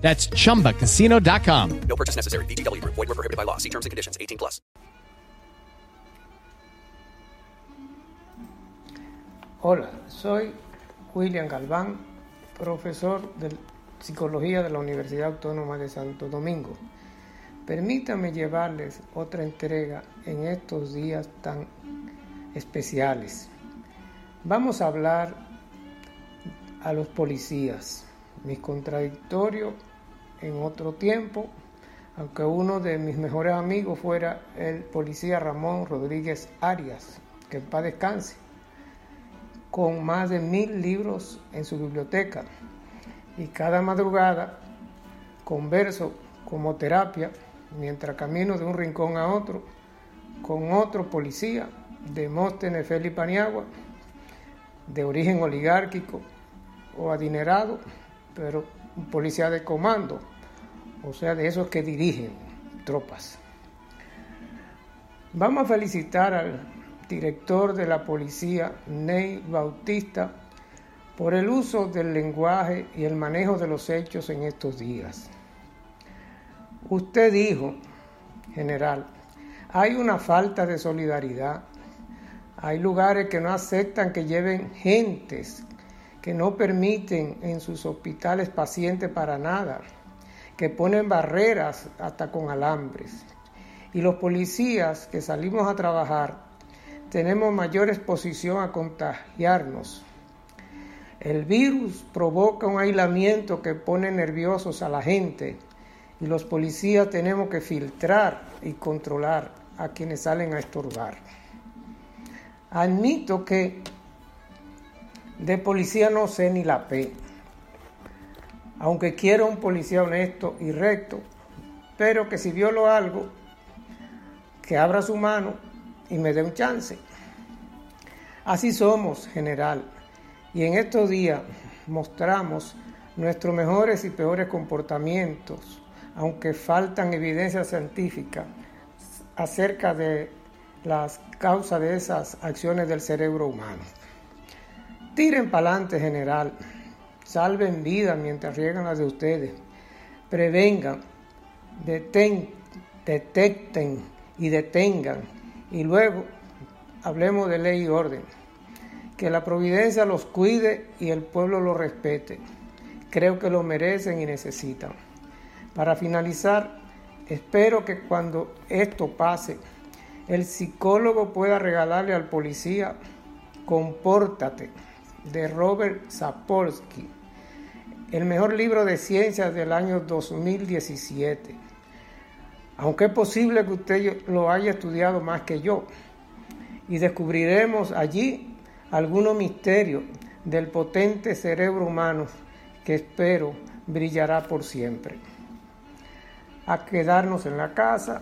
That's chumbacasino.com. No purchase necessary. VGW Group. Void were prohibited by law. See terms and conditions. 18 plus. Hola, soy William Galván, profesor de Psicología de la Universidad Autónoma de Santo Domingo. Permítame llevarles otra entrega en estos días tan especiales. Vamos a hablar a los policías, mis contradictorios en otro tiempo, aunque uno de mis mejores amigos fuera el policía Ramón Rodríguez Arias, que en paz descanse, con más de mil libros en su biblioteca. Y cada madrugada converso como terapia mientras camino de un rincón a otro con otro policía, Demóstenes Félix Paniagua, de origen oligárquico o adinerado, pero un policía de comando, o sea, de esos que dirigen tropas. Vamos a felicitar al director de la policía, Ney Bautista, por el uso del lenguaje y el manejo de los hechos en estos días. Usted dijo, general, hay una falta de solidaridad. Hay lugares que no aceptan que lleven gentes, que no permiten en sus hospitales pacientes para nada, que ponen barreras hasta con alambres. Y los policías que salimos a trabajar tenemos mayor exposición a contagiarnos. El virus provoca un aislamiento que pone nerviosos a la gente y los policías tenemos que filtrar y controlar a quienes salen a estorbar. Admito que de policía no sé ni la P, aunque quiero un policía honesto y recto, pero que si violo algo, que abra su mano y me dé un chance. Así somos, general, y en estos días mostramos nuestros mejores y peores comportamientos, aunque faltan evidencias científicas acerca de las causas de esas acciones del cerebro humano. Tiren para adelante, general. Salven vidas mientras riegan las de ustedes. Prevengan, deten, detecten y detengan. Y luego hablemos de ley y orden. Que la providencia los cuide y el pueblo los respete. Creo que lo merecen y necesitan. Para finalizar, espero que cuando esto pase, el psicólogo pueda regalarle al policía Compórtate de Robert Sapolsky, el mejor libro de ciencias del año 2017. Aunque es posible que usted lo haya estudiado más que yo, y descubriremos allí algunos misterios del potente cerebro humano que espero brillará por siempre. A quedarnos en la casa,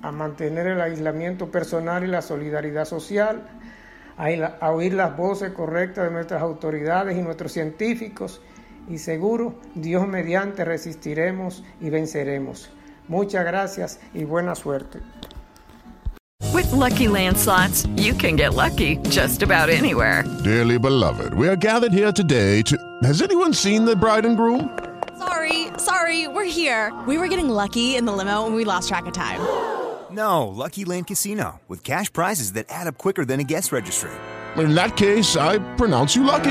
a mantener el aislamiento personal y la solidaridad social, a, oír las voces correctas de nuestras autoridades y nuestros científicos y seguro Dios mediante resistiremos y venceremos. Muchas gracias y buena suerte. With lucky landslots, you can get lucky just about anywhere. Dearly beloved, we are gathered here today to. Has anyone seen the bride and groom? Sorry, sorry, we're here. We were getting lucky in the limo and we lost track of time. No, Lucky Land Casino, with cash prizes that add up quicker than a guest registry. In that case, I pronounce you lucky.